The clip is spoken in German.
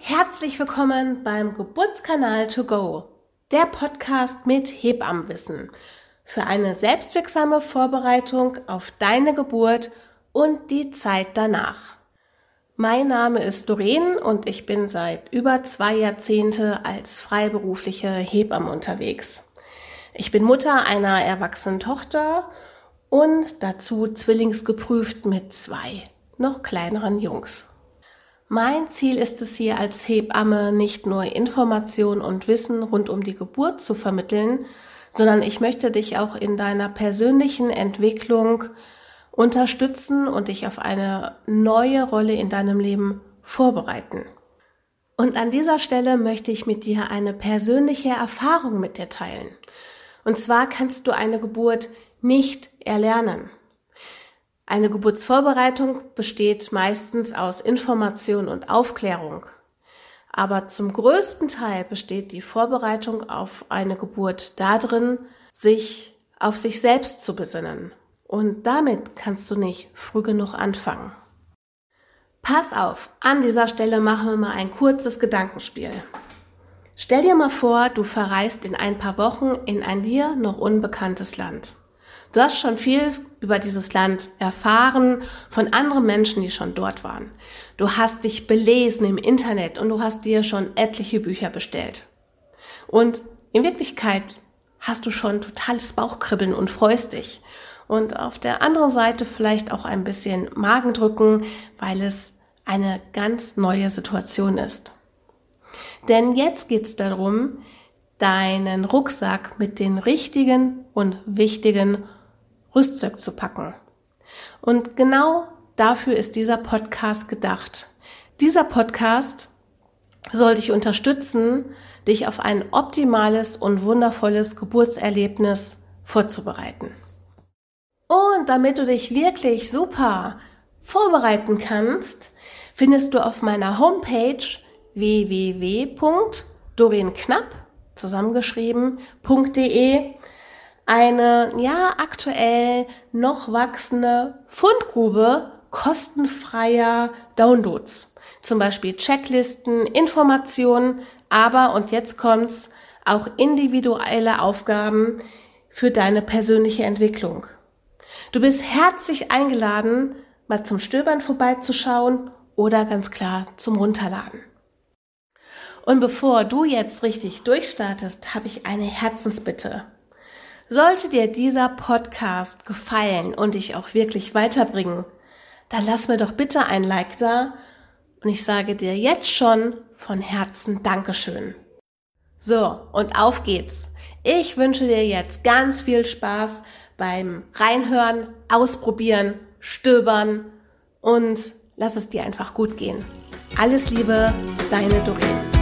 Herzlich willkommen beim Geburtskanal To Go, der Podcast mit Hebammenwissen für eine selbstwirksame Vorbereitung auf deine Geburt und die Zeit danach. Mein Name ist Doreen und ich bin seit über zwei Jahrzehnte als freiberufliche Hebamme unterwegs. Ich bin Mutter einer erwachsenen Tochter und dazu zwillingsgeprüft mit zwei noch kleineren Jungs. Mein Ziel ist es hier als Hebamme nicht nur Information und Wissen rund um die Geburt zu vermitteln, sondern ich möchte dich auch in deiner persönlichen Entwicklung unterstützen und dich auf eine neue Rolle in deinem Leben vorbereiten. Und an dieser Stelle möchte ich mit dir eine persönliche Erfahrung mit dir teilen. Und zwar kannst du eine Geburt nicht erlernen. Eine Geburtsvorbereitung besteht meistens aus Information und Aufklärung. Aber zum größten Teil besteht die Vorbereitung auf eine Geburt darin, sich auf sich selbst zu besinnen. Und damit kannst du nicht früh genug anfangen. Pass auf, an dieser Stelle machen wir mal ein kurzes Gedankenspiel. Stell dir mal vor, du verreist in ein paar Wochen in ein dir noch unbekanntes Land. Du hast schon viel über dieses Land erfahren von anderen Menschen, die schon dort waren. Du hast dich belesen im Internet und du hast dir schon etliche Bücher bestellt. Und in Wirklichkeit hast du schon totales Bauchkribbeln und freust dich. Und auf der anderen Seite vielleicht auch ein bisschen Magendrücken, weil es eine ganz neue Situation ist. Denn jetzt geht es darum, deinen Rucksack mit den richtigen und wichtigen Rüstzeug zu packen. Und genau dafür ist dieser Podcast gedacht. Dieser Podcast soll dich unterstützen, dich auf ein optimales und wundervolles Geburtserlebnis vorzubereiten. Und damit du dich wirklich super vorbereiten kannst, findest du auf meiner Homepage www.dorienknapp zusammengeschrieben.de eine ja aktuell noch wachsende Fundgrube kostenfreier Downloads. Zum Beispiel Checklisten, Informationen, aber und jetzt kommt's auch individuelle Aufgaben für deine persönliche Entwicklung. Du bist herzlich eingeladen, mal zum Stöbern vorbeizuschauen oder ganz klar zum Runterladen. Und bevor du jetzt richtig durchstartest, habe ich eine Herzensbitte. Sollte dir dieser Podcast gefallen und dich auch wirklich weiterbringen, dann lass mir doch bitte ein Like da und ich sage dir jetzt schon von Herzen Dankeschön. So, und auf geht's. Ich wünsche dir jetzt ganz viel Spaß beim Reinhören, Ausprobieren, Stöbern und lass es dir einfach gut gehen. Alles Liebe, deine Doreen.